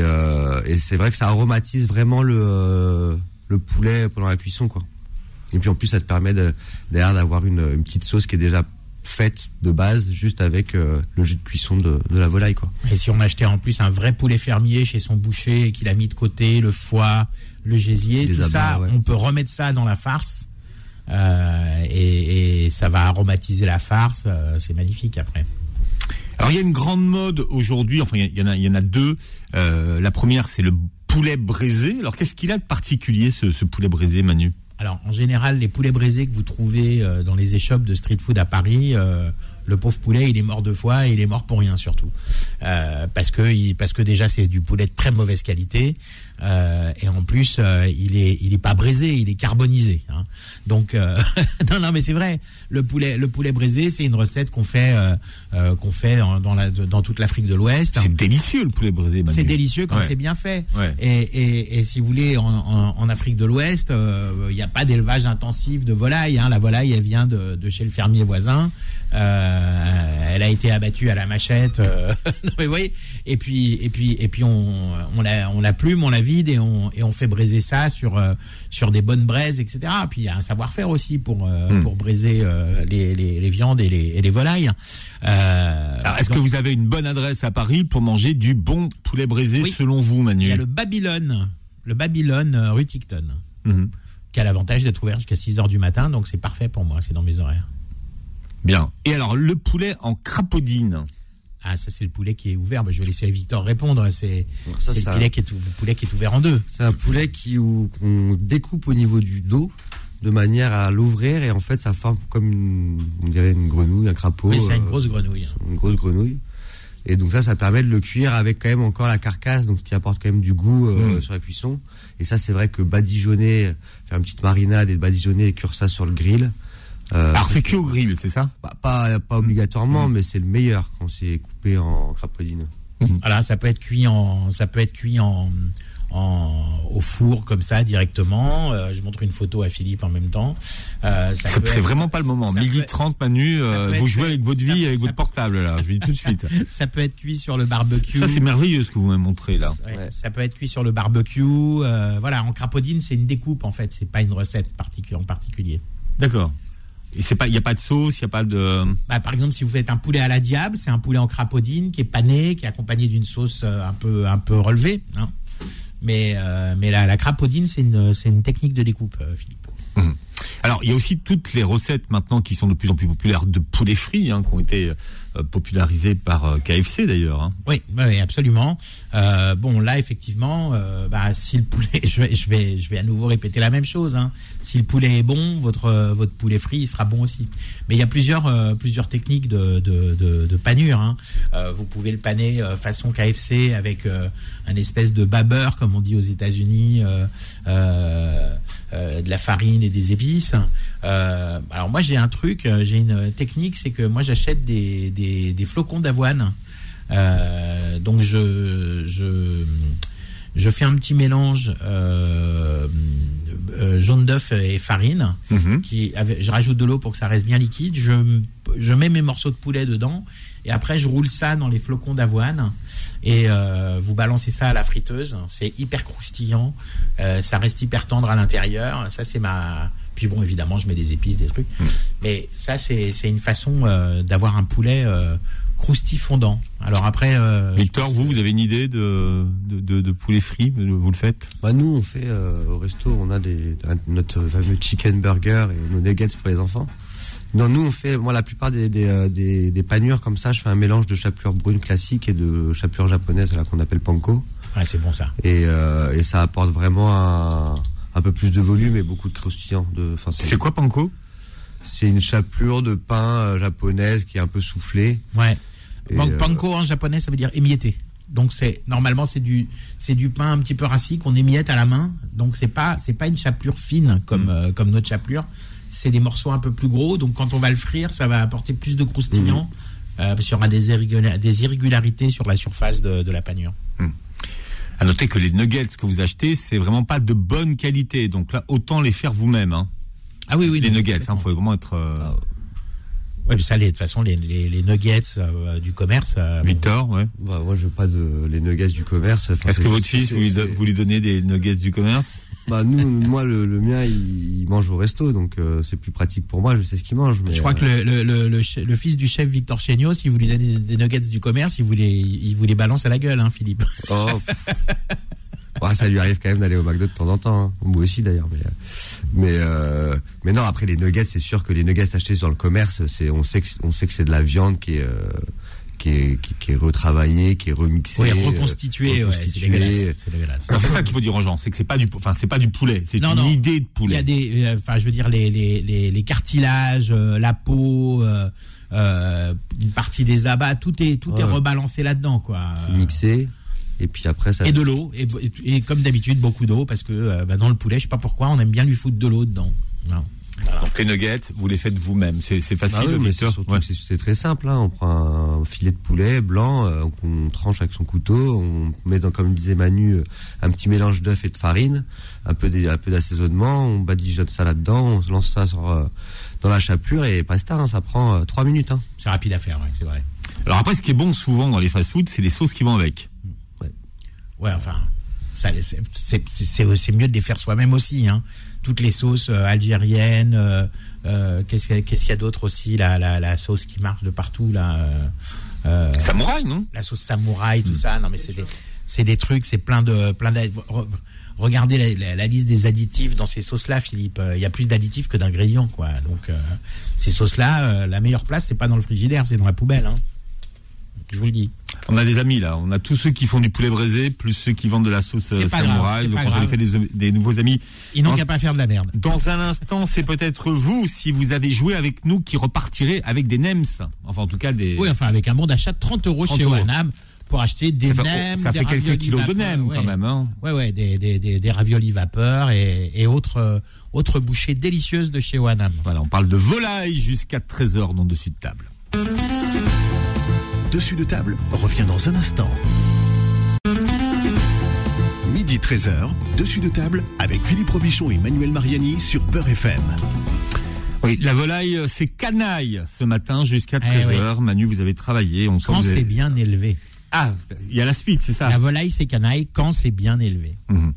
et c'est vrai que ça aromatise vraiment le, le poulet pendant la cuisson, quoi. Et puis en plus, ça te permet derrière d'avoir une, une petite sauce qui est déjà faite de base, juste avec euh, le jus de cuisson de, de la volaille, quoi. Et si on achetait en plus un vrai poulet fermier chez son boucher et qu'il a mis de côté le foie, le gésier, Les tout abats, ça, ouais. on peut remettre ça dans la farce. euh, et, et ça va aromatiser la farce. euh, c'est magnifique après. Alors il y a une grande mode aujourd'hui, enfin il y, en a, il y en a deux. Euh, la première c'est le poulet braisé. Alors qu'est-ce qu'il a de particulier ce, ce poulet braisé, Manu? Alors, en général, les poulets braisés que vous trouvez euh, dans les échoppes de street food à Paris, euh, le pauvre poulet, il est mort deux fois et il est mort pour rien surtout. Euh, parce que parce que déjà c'est du poulet de très mauvaise qualité euh, et en plus euh, il est il est pas braisé, il est carbonisé. hein. Donc non non mais c'est vrai. Le poulet le poulet braisé c'est une recette qu'on fait qu'on fait dans, dans la dans toute l'Afrique de l'Ouest. C'est délicieux le poulet braisé. C'est délicieux quand Ouais. c'est bien fait. Ouais. Et, et, et si vous voulez, en, en, en Afrique de l'Ouest, il n'y a pas d'élevage intensif de volaille. Hein. La volaille, elle vient de, de chez le fermier voisin. Euh, elle a été abattue à la machette. euh, non, mais vous voyez. Et puis, et puis, et puis, on, on la, on la plume, on la vide et on, et on fait braiser ça sur, euh, sur des bonnes braises, etc. Puis il y a un savoir-faire aussi pour, euh, Hmm. pour braiser euh, les, les, les viandes et les, et les volailles. Euh, Alors, est-ce que vous avez une bonne adresse à Paris pour manger du bon poulet braisé Oui. selon vous, Manu il y a le Babylone, le Babylone rue Ticton, Mhm. qui a l'avantage d'être ouvert jusqu'à 6 heures du matin, donc c'est parfait pour moi, c'est dans mes horaires. Bien. Et alors, le poulet en crapaudine. Ah, ça c'est le poulet qui est ouvert. Bah, je vais laisser Victor répondre. C'est le, poulet qui est, ou- le poulet qui est ouvert en deux. C'est un poulet qui où- qu'on découpe au niveau du dos de manière à l'ouvrir et en fait ça forme comme une, on dirait une grenouille, un crapaud, Oui, c'est une euh, grosse grenouille. une grosse grenouille. Et donc ça, ça permet de le cuire avec quand même encore la carcasse, donc qui apporte quand même du goût euh, Mm. sur la cuisson. Et ça, c'est vrai que badigeonner, faire une petite marinade et badigeonner et cuire ça sur le grill. Euh, alors, c'est cuit au grill, c'est ça? Bah, pas, pas obligatoirement, mais c'est le meilleur quand c'est coupé en crapaudine. Voilà, ça peut être cuit en, ça peut être cuit en, en au four comme ça directement. Euh, je montre une photo à Philippe en même temps. Euh, C'est vraiment pas le moment. Midi peut- 30, Manu, euh, vous jouez avec votre vie, peut- avec votre peut- portable, là. Je vous dis tout de suite. Ça peut être cuit sur le barbecue. Ça, c'est merveilleux ce que vous m'avez montré, là. Ouais, Ouais. Ça peut être cuit sur le barbecue. euh, voilà, en crapaudine, c'est une découpe en fait. C'est pas une recette particu- en particulier. D'accord. Et c'est pas, il y a pas de sauce, il y a pas de. Bah, par exemple, si vous faites un poulet à la diable, c'est un poulet en crapaudine qui est pané, qui est accompagné d'une sauce euh, un peu un peu relevée. hein. Mais euh, mais la, la crapaudine, c'est une une technique de découpe, euh, Philippe. Alors, il y a aussi toutes les recettes maintenant qui sont de plus en plus populaires de poulet frit, hein, qui ont été euh, popularisées par euh, KFC d'ailleurs. hein. Oui, oui, absolument. Euh, bon, là, effectivement, euh, bah, si le poulet, je vais, je vais, je vais à nouveau répéter la même chose. Hein. Si le poulet est bon, votre, euh, votre poulet frit il sera bon aussi. Mais il y a plusieurs, plusieurs techniques de, de, de, de panure. Hein. Vous pouvez le paner façon KFC avec un espèce de babeur, comme on dit aux États-Unis, de la farine et des épices. Euh, alors moi, j'ai un truc, euh, j'ai une technique, c'est que moi, j'achète des, des, des flocons d'avoine. Euh, donc je, je je fais un petit mélange euh, euh, jaune d'œuf et farine. Mhm. Qui, je rajoute de l'eau pour que ça reste bien liquide. Je, je mets mes morceaux de poulet dedans et après je roule ça dans les flocons d'avoine et euh, vous balancez ça à la friteuse. C'est hyper croustillant, euh, ça reste hyper tendre à l'intérieur. Ça c'est ma. Puis bon évidemment je mets des épices, des trucs. Mais ça c'est c'est une façon euh, d'avoir un poulet euh, croustillant fondant. Alors après. euh, Victor, vous, vous avez une idée de, de, de, de poulet frit Vous le faites? Bah nous, on fait euh, au resto, on a des, un- notre fameux chicken burger et nos nuggets pour les enfants. Non, nous, on fait, moi, la plupart des, des, des, des panures comme ça, je fais un mélange de chapelure brune classique et de chapelure japonaise, là, qu'on appelle panko. ouais, c'est bon ça. Et, euh, et ça apporte vraiment un, un peu plus de volume et beaucoup de croustillant. De, C'est quoi panko? C'est une chapelure de pain euh, japonaise qui est un peu soufflée. Ouais. Pan- euh, Panko en japonais, ça veut dire émietté. Donc c'est normalement c'est du c'est du pain un petit peu rassis qu'on émiette à la main. Donc c'est pas c'est pas une chapelure fine comme euh, comme notre chapelure. C'est des morceaux un peu plus gros. Donc quand on va le frire, ça va apporter plus de croustillant. euh, parce qu'il y aura des, irrégula- des irrégularités sur la surface de, de la panure. À noter que les nuggets que vous achetez, c'est vraiment pas de bonne qualité. Donc là, autant les faire vous-même. Hein. Ah oui, oui. les non, nuggets, il complètement. faut vraiment être. euh, Ouais, mais ça, les- de toute façon, les, les, les nuggets euh, du commerce. euh, Victor, ouais. Bah, moi, je veux pas de les nuggets du commerce. Est-ce que votre fils, vous lui, do- c'est- vous lui donnez des nuggets du commerce? Bah nous, moi le, le mien, il, il mange au resto, donc euh, c'est plus pratique pour moi. Je sais ce qu'il mange. Mais, Je crois euh, que le, le, le, fils du chef Victor Chéniaud, si vous lui donnez des nuggets du commerce, il vous les, il vous les balance à la gueule, hein, Philippe. oh. Ouais, ça lui arrive quand même d'aller au McDo de temps en temps. hein. Moi aussi d'ailleurs, mais mais euh, mais non. Après les nuggets, c'est sûr que les nuggets achetés dans le commerce, c'est on sait que on sait que c'est de la viande qui est euh, qui est, qui, qui est retravaillée, qui est remixée, Oui, euh, reconstitué, ouais, c'est ça qu'il faut dire aux gens, c'est que c'est pas du, enfin c'est pas du poulet, c'est une non. idée de Il y poulet. a des, euh, enfin, je veux dire, les, les, les, les cartilages, euh, la peau, euh, euh, une partie des abats, tout est, tout est rebalancé là-dedans, quoi. C'est mixé. Et puis après ça. Et de l'eau, et, et, et comme d'habitude, beaucoup d'eau, parce que euh, bah, dans le poulet, je sais pas pourquoi, on aime bien lui foutre de l'eau dedans. Non. Donc les nuggets, vous les faites vous-même. C'est facile, Bah oui, mais c'est Ouais. très simple. Hein. On prend un filet de poulet blanc, euh, qu'on tranche avec son couteau, on met dans, comme disait Manu, euh, un petit mélange d'œufs et de farine, un peu d'assaisonnement, on badigeonne ça là-dedans, on lance ça sur, euh, dans la chapelure et pasta. hein, ça prend euh, trois minutes. Hein. C'est rapide à faire, ouais, c'est vrai. Alors après, ce qui est bon souvent dans les fast-foods, c'est les sauces qui vont avec. Ouais, enfin, c'est c'est- c'est mieux de les faire soi-même aussi. Hein. Toutes les sauces euh, algériennes, euh, euh, qu'est-ce qu'il y a- qu'est-ce qu'il y a d'autre aussi la, la, la sauce qui marche de partout, là, Samouraï, non? la sauce samouraï, tout ça. Non, mais c'est des, c'est des trucs, c'est plein de, plein re- Regardez la, la- la liste des additifs dans ces sauces-là, Philippe. Il y a plus d'additifs que d'ingrédients, quoi. Donc, euh, ces sauces-là, euh, la meilleure place, c'est pas dans le frigidaire, c'est dans la poubelle. Hein. Je vous le dis. On a des amis là, on a tous ceux qui font du poulet braisé, plus ceux qui vendent de la sauce euh, samouraï. Donc on grave. fait des, des nouveaux amis. Ils n'ont qu'à pas faire de la merde. Dans un instant, c'est peut-être vous, si vous avez joué avec nous, qui repartirez avec des NEMS. Enfin, en tout cas, des. Oui, enfin, avec un bon d'achat de 30 euros 30 chez euros. Oanam pour acheter des ça fait, nems, ça des fait quelques kilos de NEMS ouais. quand même. Hein. Ouais, ouais, des, des, des, des raviolis vapeur et, et autres, euh, autres bouchées délicieuses de chez Oanam. Voilà, on parle de volaille jusqu'à 13h dans Dessus de table. Dessus de table revient dans un instant. Midi 13h, dessus de table avec Philippe Robichon et Manuel Mariani sur Beurre FM. Oui, la volaille, euh, c'est canaille ce matin jusqu'à Eh 13h. Manu, vous avez travaillé. On sent Quand c'est avez- bien élevé. Ah, il y a la suite, c'est ça La volaille, c'est canaille quand c'est bien élevé. Mhm.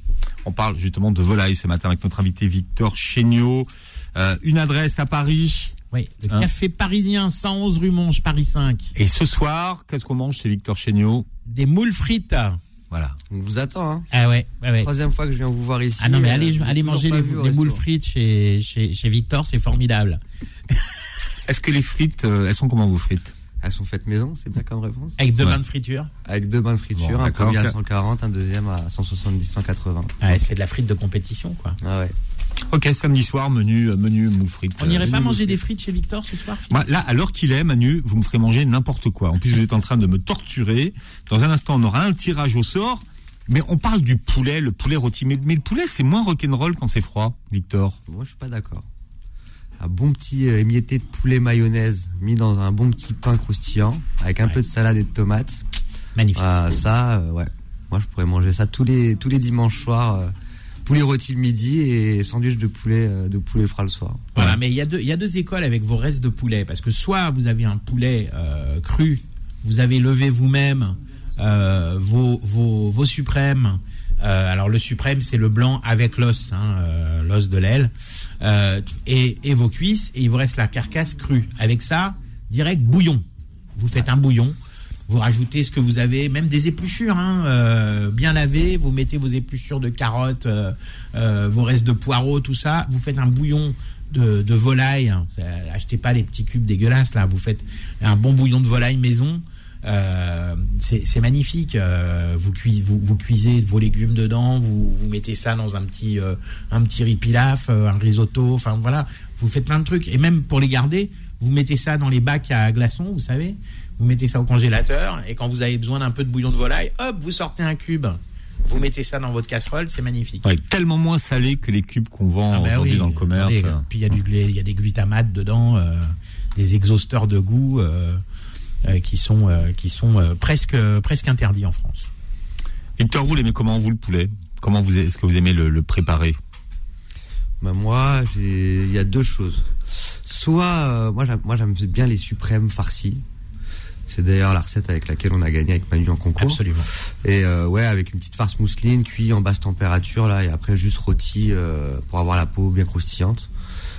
On parle justement de volaille ce matin avec notre invité Victor Chéniaud. Euh, une adresse à Paris. Oui, le Hein café parisien 111 rue Monge, Paris 5. Et ce soir, qu'est-ce qu'on mange chez Victor Chéniaud? Des moules frites. Voilà. On vous attend. Hein. Ah ouais, ouais, ouais. Troisième fois que je viens vous voir ici. Ah non, mais euh, allez, allez manger les, moules frites chez, chez, chez Victor, c'est formidable. Est-ce que les frites, euh, elles sont comment vos frites? Elles sont faites maison, c'est bien comme réponse. Avec deux Ouais. bains de friture. Avec deux bains de friture, Bon, un premier à 140, un deuxième à 170, 180. Ouais, c'est de la frite de compétition, quoi. Ah ouais. Ok, samedi soir, menu, euh, menu moules frites. On n'irait Euh, pas manger moules des frites. chez Victor ce soir, Moi, là, à l'heure qu'il est, Manu, vous me ferez manger n'importe quoi. En plus, vous êtes en train de me torturer. Dans un instant, on aura un tirage au sort. Mais on parle du poulet, le poulet rôti. Mais, mais le poulet, c'est moins rock'n'roll quand c'est froid, Victor. Moi, je suis pas d'accord. Un bon petit euh, émietté de poulet mayonnaise mis dans un bon petit pain croustillant avec un Ouais. peu de salade et de tomates. Magnifique. Ah, ça, euh, ouais. Moi, je pourrais manger ça tous les tous les dimanches soirs. Poulet rôti le midi et sandwich de poulet euh, de poulet frais le soir. Voilà, mais il y, a deux, il y a deux écoles avec vos restes de poulet. Parce que soit vous avez un poulet euh, cru, vous avez levé vous-même euh, vos, vos, vos suprêmes. Euh, alors le suprême, c'est le blanc avec l'os, hein, euh, l'os de l'aile, euh, et, et vos cuisses, et il vous reste la carcasse crue. Avec ça, direct bouillon. Vous faites un bouillon. Vous rajoutez ce que vous avez, même des épluchures, hein, euh, bien lavées. Vous mettez vos épluchures de carottes, euh, euh, vos restes de poireaux, tout ça. Vous faites un bouillon de, de volaille. hein. Achetez pas les petits cubes dégueulasses là. Vous faites un bon bouillon de volaille maison. Euh, c'est magnifique. Euh, vous, vous, vous cuisez vos légumes dedans. Vous, vous mettez ça dans un petit euh, un petit riz pilaf, euh, un risotto. Enfin voilà, vous faites plein de trucs. Et même pour les garder, vous mettez ça dans les bacs à glaçons, vous savez. Vous mettez ça au congélateur et quand vous avez besoin d'un peu de bouillon de volaille, hop, vous sortez un cube. Vous mettez ça dans votre casserole, c'est magnifique. Ouais, tellement moins salé que les cubes qu'on vend Ah bah aujourd'hui oui, dans le commerce. puis il y a du glé- il y a des glutamates dedans, euh, des exhausteurs de goût euh, euh, qui sont euh, qui sont euh, presque presque interdits en France. Victor, vous l'aimez comment vous le poulet? Comment vous est-ce que vous aimez le, le préparer? Bah, moi, il y a deux choses. Soit, euh, moi, j'aime, moi, j'aime bien les suprêmes farcis. C'est d'ailleurs la recette avec laquelle on a gagné avec Manu en concours. Absolument. Et euh, ouais, avec une petite farce mousseline, cuit en basse température là, et après juste rôti euh, pour avoir la peau bien croustillante.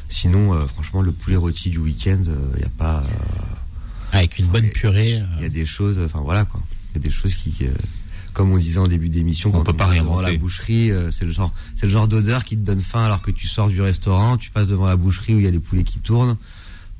Sinon, euh, franchement, le poulet rôti du week-end, il y a pas, euh, Avec une bonne purée. euh, il y a des choses, enfin voilà quoi. Il y a des choses qui, euh, comme on disait en début d'émission, On quand peut pas passe devant la boucherie, euh, c'est le genre, c'est le genre d'odeur qui te donne faim alors que tu sors du restaurant, tu passes devant la boucherie où il y a les poulets qui tournent.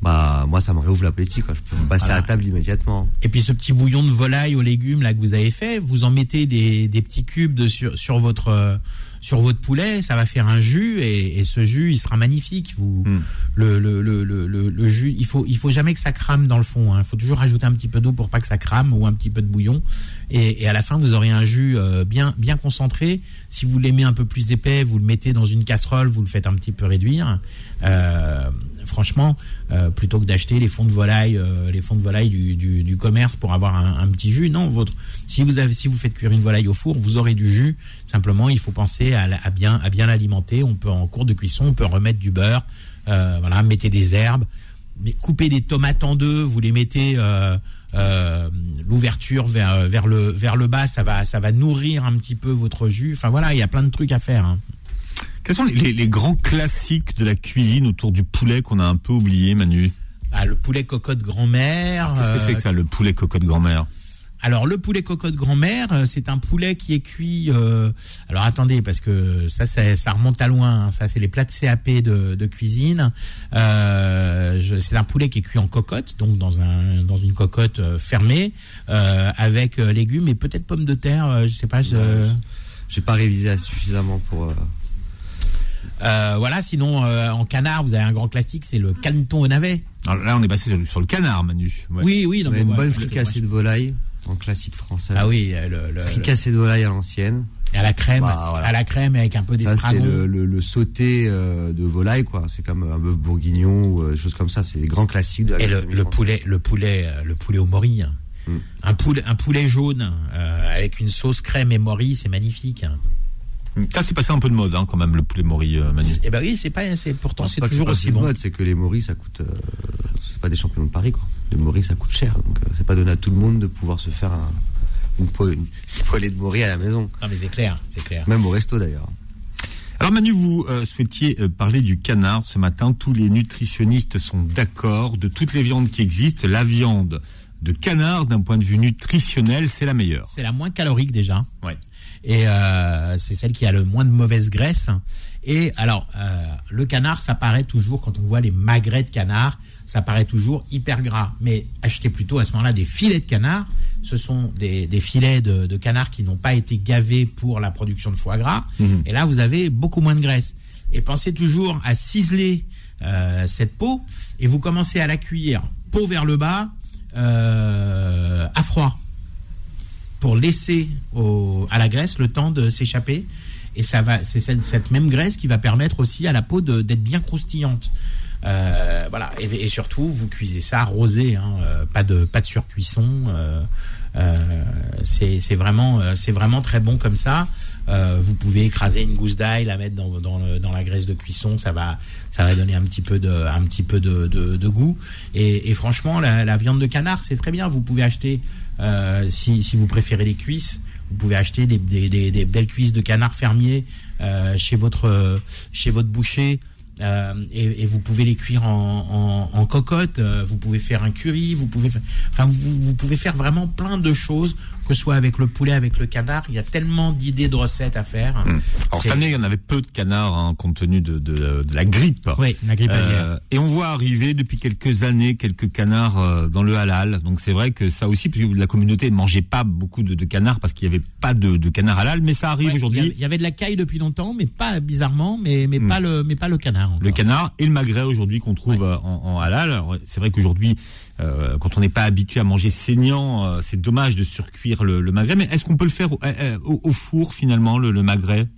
Bah moi, ça me réouvre l'appétit quoi. Je peux passer Voilà. à la table immédiatement. Et puis ce petit bouillon de volaille aux légumes là que vous avez fait, vous en mettez des, des petits cubes de, sur, sur votre euh, sur votre poulet, ça va faire un jus et, et ce jus il sera magnifique. Vous Mm. le, le, le, le, le- le jus, il faut il faut jamais que ça crame dans le fond. hein. Il faut toujours rajouter un petit peu d'eau pour pas que ça crame ou un petit peu de bouillon. Et, et à la fin vous aurez un jus euh, bien bien concentré. Si vous l'aimez un peu plus épais, vous le mettez dans une casserole, vous le faites un petit peu réduire. Euh, franchement, euh, plutôt que d'acheter les fonds de volaille, euh, les fonds de volaille du, du, commerce pour avoir un, petit jus, non, votre, si vous avez, si vous faites cuire une volaille au four, vous aurez du jus. Simplement, il faut penser à, bien, à bien l'alimenter. On peut en cours de cuisson, on peut remettre du beurre, Euh, voilà, mettez des herbes, mais coupez des tomates en deux, vous les mettez euh, l'ouverture vers vers le vers le bas, ça va ça va nourrir un petit peu votre jus. Enfin voilà, il y a plein de trucs à faire. hein. Quels sont les, les- les grands classiques de la cuisine autour du poulet qu'on a un peu oublié, Manu Bah, le poulet cocotte grand-mère. Qu'est-ce que c'est que ça, le poulet cocotte grand-mère Alors le poulet cocotte grand-mère, euh, c'est un poulet qui est cuit. euh, alors attendez, parce que ça, ça, ça remonte à loin. hein. Ça, c'est les plats de CAP de, de cuisine. Euh, je- c'est un poulet qui est cuit en cocotte, donc dans un dans une cocotte euh, fermée, euh, avec euh, légumes et peut-être pommes de terre. euh, je sais pas. je- Ouais, J'ai pas révisé suffisamment pour. Euh, voilà. Sinon, euh, en canard, vous avez un grand classique, c'est le caneton au navet. Alors là, on est passé sur, le- sur le canard, Manu. Ouais. Oui, oui. Non, mais mais une ouais, bonne fricassée de volaille en classique français. Ah oui, euh, le, le- Fricassée de volaille à l'ancienne. à la crème, Bah, voilà. à la crème avec un peu Ça, c'est d'estragon. le, le, le sauté euh, de volaille, quoi. C'est comme un bœuf bourguignon ou euh, des choses comme ça. C'est des grands classiques de la Et le, poulet, le poulet, euh, le poulet au mori. hein. Mm. Un poulet, un poulet jaune euh, avec une sauce crème et mori, c'est magnifique. hein. Ça, c'est passé un peu de mode, hein, quand même, le poulet mori, euh, Manu. Et ben oui, c'est pas, c'est pourtant Non, c'est toujours aussi bon. mode, c'est que les moris, ça coûte. euh, c'est pas des champions de Paris, quoi. Les moris, ça coûte cher. Donc, euh, c'est pas donné à tout le monde de pouvoir se faire un- une, po- une poêlée de moris à la maison. Non mais c'est clair, c'est clair. Même au resto, d'ailleurs. Alors Manu, vous euh, souhaitiez euh, parler du canard ce matin. Tous les nutritionnistes sont d'accord. De toutes les viandes qui existent, la viande de canard, d'un point de vue nutritionnel, c'est la meilleure. C'est la moins calorique déjà. Ouais. Et euh, c'est celle qui a le moins de mauvaise graisse. Et alors, euh, le canard, ça paraît toujours, quand on voit les magrets de canard, ça paraît toujours hyper gras. Mais achetez plutôt à ce moment-là des filets de canard. Ce sont des, des filets de, de canard qui n'ont pas été gavés pour la production de foie gras. Et là, vous avez beaucoup moins de graisse. Et pensez toujours à ciseler euh, cette peau et vous commencez à la cuire peau vers le bas euh, à froid pour laisser à la graisse le temps de s'échapper. Et ça va, c'est cette, même graisse qui va permettre aussi à la peau d'être bien croustillante. Euh, voilà. Et, surtout, vous cuisez ça rosé, hein, euh, pas de pas de surcuisson. euh, euh, c'est vraiment c'est vraiment très bon comme ça. Vous pouvez écraser une gousse d'ail, la mettre dans, dans, la graisse de cuisson, ça va ça va donner un petit peu de un petit peu de, de, goût. Et, franchement, la viande de canard, c'est très bien. Vous pouvez acheter euh, si, vous préférez les cuisses, vous pouvez acheter des belles cuisses de canard fermier euh, chez votre chez votre boucher. Euh, et, et vous pouvez les cuire en, en, en cocotte, euh, vous pouvez faire un curry, vous pouvez, enfin vous, vous pouvez faire vraiment plein de choses, que ce soit avec le poulet, avec le canard. Il y a tellement d'idées de recettes à faire. Alors C'est- cette année, il y en avait peu de canards, hein, compte tenu de, de, de la grippe. Oui, la grippe. Euh, et on voit arriver depuis quelques années quelques canards euh, dans le halal. Donc c'est vrai que ça aussi, parce que la communauté ne mangeait pas beaucoup de, de canards parce qu'il n'y avait pas de, canard halal, mais ça arrive Ouais, aujourd'hui. il y avait de la caille depuis longtemps, mais pas bizarrement, mais mais Hmm. pas le mais pas le canard. Encore. Le canard et le magret aujourd'hui qu'on trouve Ouais. euh, en, en halal. Alors, C'est vrai qu'aujourd'hui, euh, quand on n'est pas habitué à manger saignant, euh, c'est dommage de surcuire le, le magret. Mais est-ce qu'on peut le faire au, au- au four finalement, le, le magret?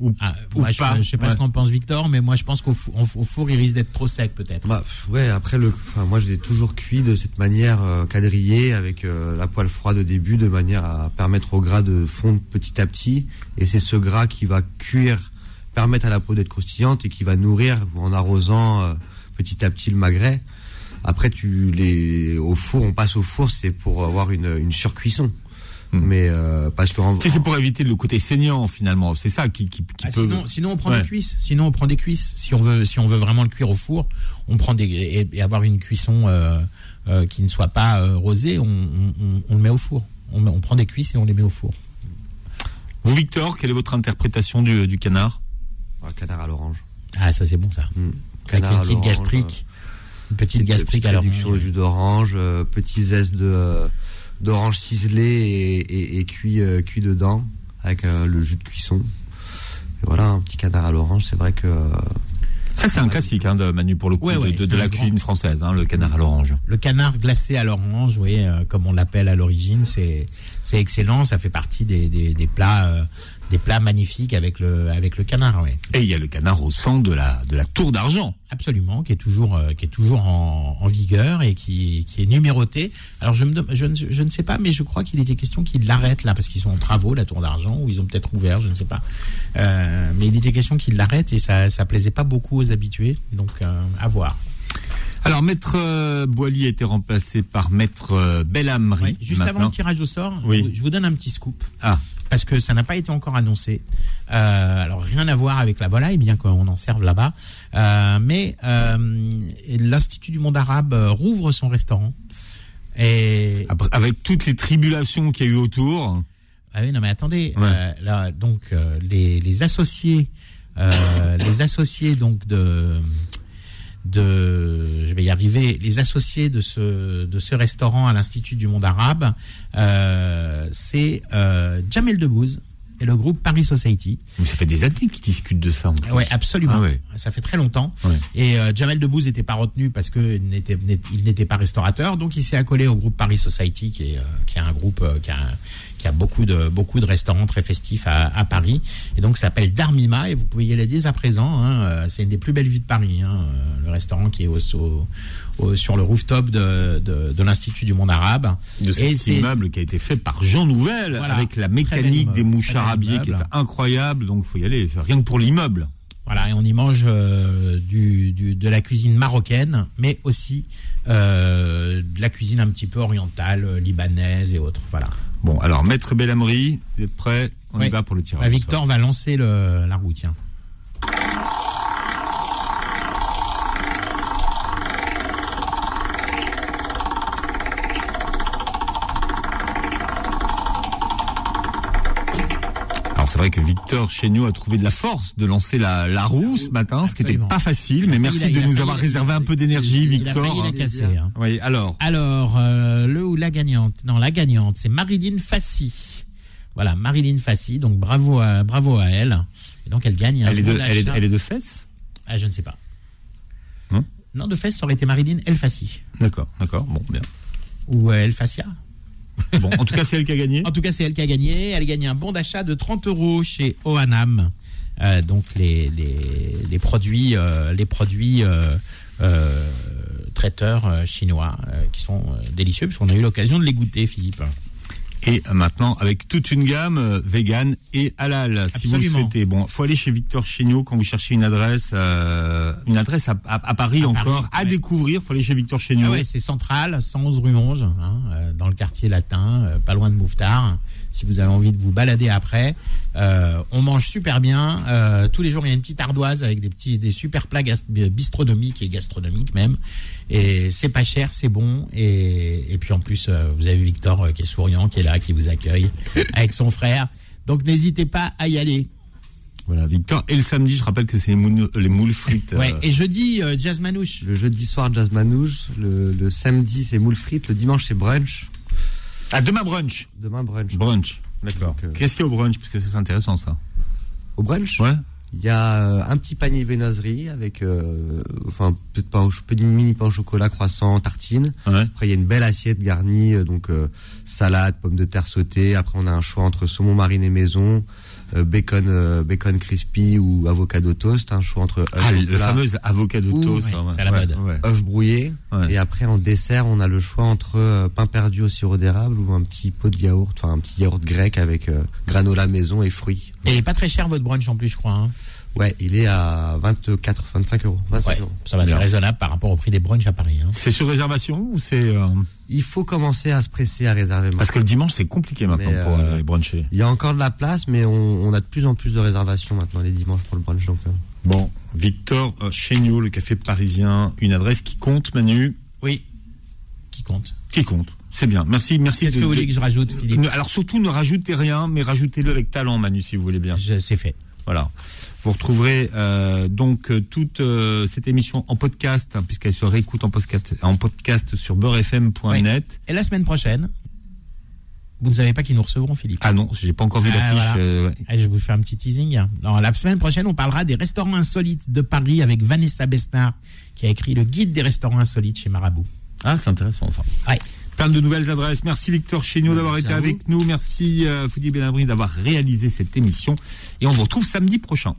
Ou, Ah, ou je, pas je sais pas Ouais. ce qu'en pense Victor, mais moi je pense qu'au fou- au four, il risque d'être trop sec peut-être. Bah, ouais, après, le, enfin, moi, je l'ai toujours cuit de cette manière euh, quadrillée avec euh, la poêle froide au début, de manière à permettre au gras de fondre petit à petit. Et c'est ce gras qui va cuire, permettre à la peau d'être croustillante et qui va nourrir en arrosant euh, petit à petit le magret. Après, tu les, au four, on passe au four, c'est pour avoir une, une surcuisson. Hmm. Mais euh, parce que c'est pour éviter le côté saignant finalement. C'est ça qui, qui, qui Ah, peut. sinon, sinon on prend Ouais. des cuisses. Sinon on prend des cuisses. Si on veut, si on veut vraiment le cuire au four, on prend des et, et avoir une cuisson euh, euh, qui ne soit pas euh, rosée, on, on, le met au four. On, on prend des cuisses et on les met au four. Vous, Victor, quelle est votre interprétation du, du canard? Un canard à l'orange. Ah ça c'est bon ça. Avec Canard une à petite l'orange, gastrique, une petite Petite- gastrique petite à réduction au l'orange. jus d'orange, euh, petit zeste de euh, d'orange ciselé et, et, et cuit euh, cuit dedans avec euh, le jus de cuisson. Et voilà, un petit canard à l'orange, c'est vrai que euh, Ça, c'est un classique, hein, de Manu, pour le coup, Ouais, ouais, de, de- de c'est la cuisine grand- française, hein, le canard à l'orange. Le canard glacé à l'orange, vous voyez, euh, comme on l'appelle à l'origine, c'est c'est excellent. Ça fait partie des, des, des plats euh, des plats magnifiques avec le avec le canard, oui. Et il y a le canard au centre de la de la tour d'argent. Absolument, qui est toujours euh, qui est toujours en, en vigueur et qui, qui est numéroté. Alors je me je ne, je ne sais pas, mais je crois qu'il était question qu'ils l'arrêtent là parce qu'ils sont en travaux la tour d'argent ou ils ont peut-être ouvert, je ne sais pas. Euh, mais il était question qu'ils l'arrêtent et ça ça plaisait pas beaucoup aux habitués, donc euh, à voir. Alors maître euh, Boily a été remplacé par maître euh, Belhamri. Ouais, juste avant le tirage au sort, Oui. je, vous- je vous donne un petit scoop. Ah, parce que ça n'a pas été encore annoncé. Euh, alors rien à voir avec la volaille, bien qu'on en serve là-bas. Euh, mais euh, l'Institut du monde arabe euh, rouvre son restaurant. Et après, avec toutes les tribulations qu'il y a eu autour. ah oui, non mais attendez, Ouais. là donc les, les associés, euh, les associés donc de de, je vais y arriver, les associés de ce de ce restaurant à l'Institut du monde arabe, euh, c'est euh, Jamel Debbouze et le groupe Paris Society. Mais ça fait des années qu'ils discutent de ça. Ouais, absolument. Ah ouais. Ça fait très longtemps. Ouais. Et euh, Jamel Debbouze n'était pas retenu parce que il n'était pas restaurateur, donc il s'est accolé au groupe Paris Society, qui est qui est un groupe qui a qui a beaucoup de beaucoup de restaurants très festifs à, à Paris. Et donc ça s'appelle Darmima et vous pouvez y aller dès à présent. Hein, Euh, c'est une des plus belles vues de Paris. Hein, euh, le restaurant qui est au, au- au- sur le rooftop de de, de l'Institut du monde arabe. De Et cet immeuble qui a été fait par Jean Nouvel Voilà. avec la mécanique des arabiées qui est incroyable. Donc faut y aller. Rien que pour l'immeuble. Voilà, et on y mange euh, du, du- de la cuisine marocaine, mais aussi euh, de la cuisine un petit peu orientale, libanaise et autres. Voilà. Bon, alors maître Belhamri, vous êtes prêts On y va pour le tirage. Bah, Victor va lancer le, la roue, tiens. C'est vrai que Victor Chéniaud a trouvé de la force de lancer la, la roue ce matin, ce qui n'était pas facile. Il a Mais merci de a nous avoir réservé un peu d'énergie, Il a Victor. la casser. hein. Oui, alors. Alors, euh, le ou la gagnante Non, la gagnante, c'est Marilyn Fassi. Voilà, Marilyn Fassi, donc bravo à, bravo à elle. Et donc elle gagne un Elle est, de, elle, est, elle est de fesses Ah, je ne sais pas. Hein non, de fait, ça aurait été Marilyn El Fassi. D'accord, d'accord, bon, bien. Ou euh, El Fassia. Bon, en tout cas, c'est elle qui a gagné. En tout cas, c'est elle qui a gagné. Elle gagne un bon d'achat de 30 euros chez Oanam. Euh, donc les, produits, les produits euh, euh, traiteurs chinois qui sont délicieux puisqu'on a eu l'occasion de les goûter, Philippe. Et maintenant, avec toute une gamme euh, vegan et halal, si vous le souhaitez. Bon, faut aller chez Victor Chéniaud quand vous cherchez une adresse, euh, une adresse à, à- à Paris À encore, Paris, à ouais. découvrir. Faut aller chez Victor Chéniaud. Ah ouais, c'est central, 111 rue 11, hein, euh, dans le quartier latin, euh, pas loin de Mouffetard. Si vous avez envie de vous balader après, euh, on mange super bien. Euh, tous les jours, il y a une petite ardoise avec des petits, des super plats bistronomiques et gastronomiques même. Et c'est pas cher, c'est bon. Et, et puis en plus, euh, vous avez Victor euh, qui est souriant, qui est là, qui vous accueille avec son frère. Donc n'hésitez pas à y aller. Voilà, Victor. Et le samedi, je rappelle que c'est les moules, les moules frites. Ouais. euh, Et jeudi, euh, Jazz Manouche. Le jeudi soir, jazz manouche. Le, le samedi, c'est moule frites. Le dimanche, c'est brunch. Ah, demain brunch. Demain, brunch. Brunch. D'accord. Euh, Qu'est-ce qu'il y a au brunch? Parce que c'est intéressant, ça. Au brunch, Ouais. il y a euh, un petit panier viennoiserie avec, euh, enfin, peu de pain au, peu de mini pain au chocolat, croissant, tartine. Ouais. Après, il y a une belle assiette garnie, euh, donc euh, salade, pommes de terre sautées. Après, on a un choix entre saumon mariné maison, bacon, euh, bacon crispy ou avocado toast. Un choix entre œufs Ah, le plat, fameux avocado toast. ouais, hein, c'est à la ouais, mode. ouais. brouillés. Ouais. Et après, en dessert, on a le choix entre euh, pain perdu au sirop d'érable ou un petit pot de yaourt, enfin un petit yaourt grec avec euh, granola maison et fruits. Et il est pas très cher votre brunch en plus, je crois. hein. Ouais, il est à 24, 25 euros. 25 Ouais, euros. ça va, c'est Bien. raisonnable par rapport au prix des brunchs à Paris. hein. C'est sur réservation ou c'est euh, Il faut commencer à se presser à réserver. parce que le dimanche c'est compliqué maintenant Mais, pour euh, aller bruncher. Il y a encore de la place, mais on, on a de plus en plus de réservations maintenant les dimanches pour le brunch. Donc, euh, Bon, Victor euh, Chéniaud, le café parisien, une adresse qui compte, Manu, Oui. Qui compte? Qui compte. C'est bien. Merci, merci. Qu'est-ce que vous voulez que je rajoute, Philippe? Alors surtout ne rajoutez rien, mais rajoutez-le avec talent, Manu, si vous voulez bien. C'est fait. Voilà. Vous retrouverez euh, donc euh, toute euh, cette émission en podcast, hein, puisqu'elle se réécoute en podcast, en podcast sur beurrefm.net. Et la semaine prochaine, vous ne savez pas qui nous recevront, Philippe. Ah non, j'ai pas encore vu Ah, l'affiche. voilà. euh, ouais. Je vais vous faire un petit teasing. Non, la semaine prochaine, on parlera des restaurants insolites de Paris avec Vanessa Besnard, qui a écrit le guide des restaurants insolites chez Marabout. Ah, c'est intéressant ça. Ouais. Plein de nouvelles adresses. Merci Victor Chéniaud d'avoir été avec nous. Merci euh, Foudi Benabri d'avoir réalisé cette émission. Et on vous retrouve samedi prochain.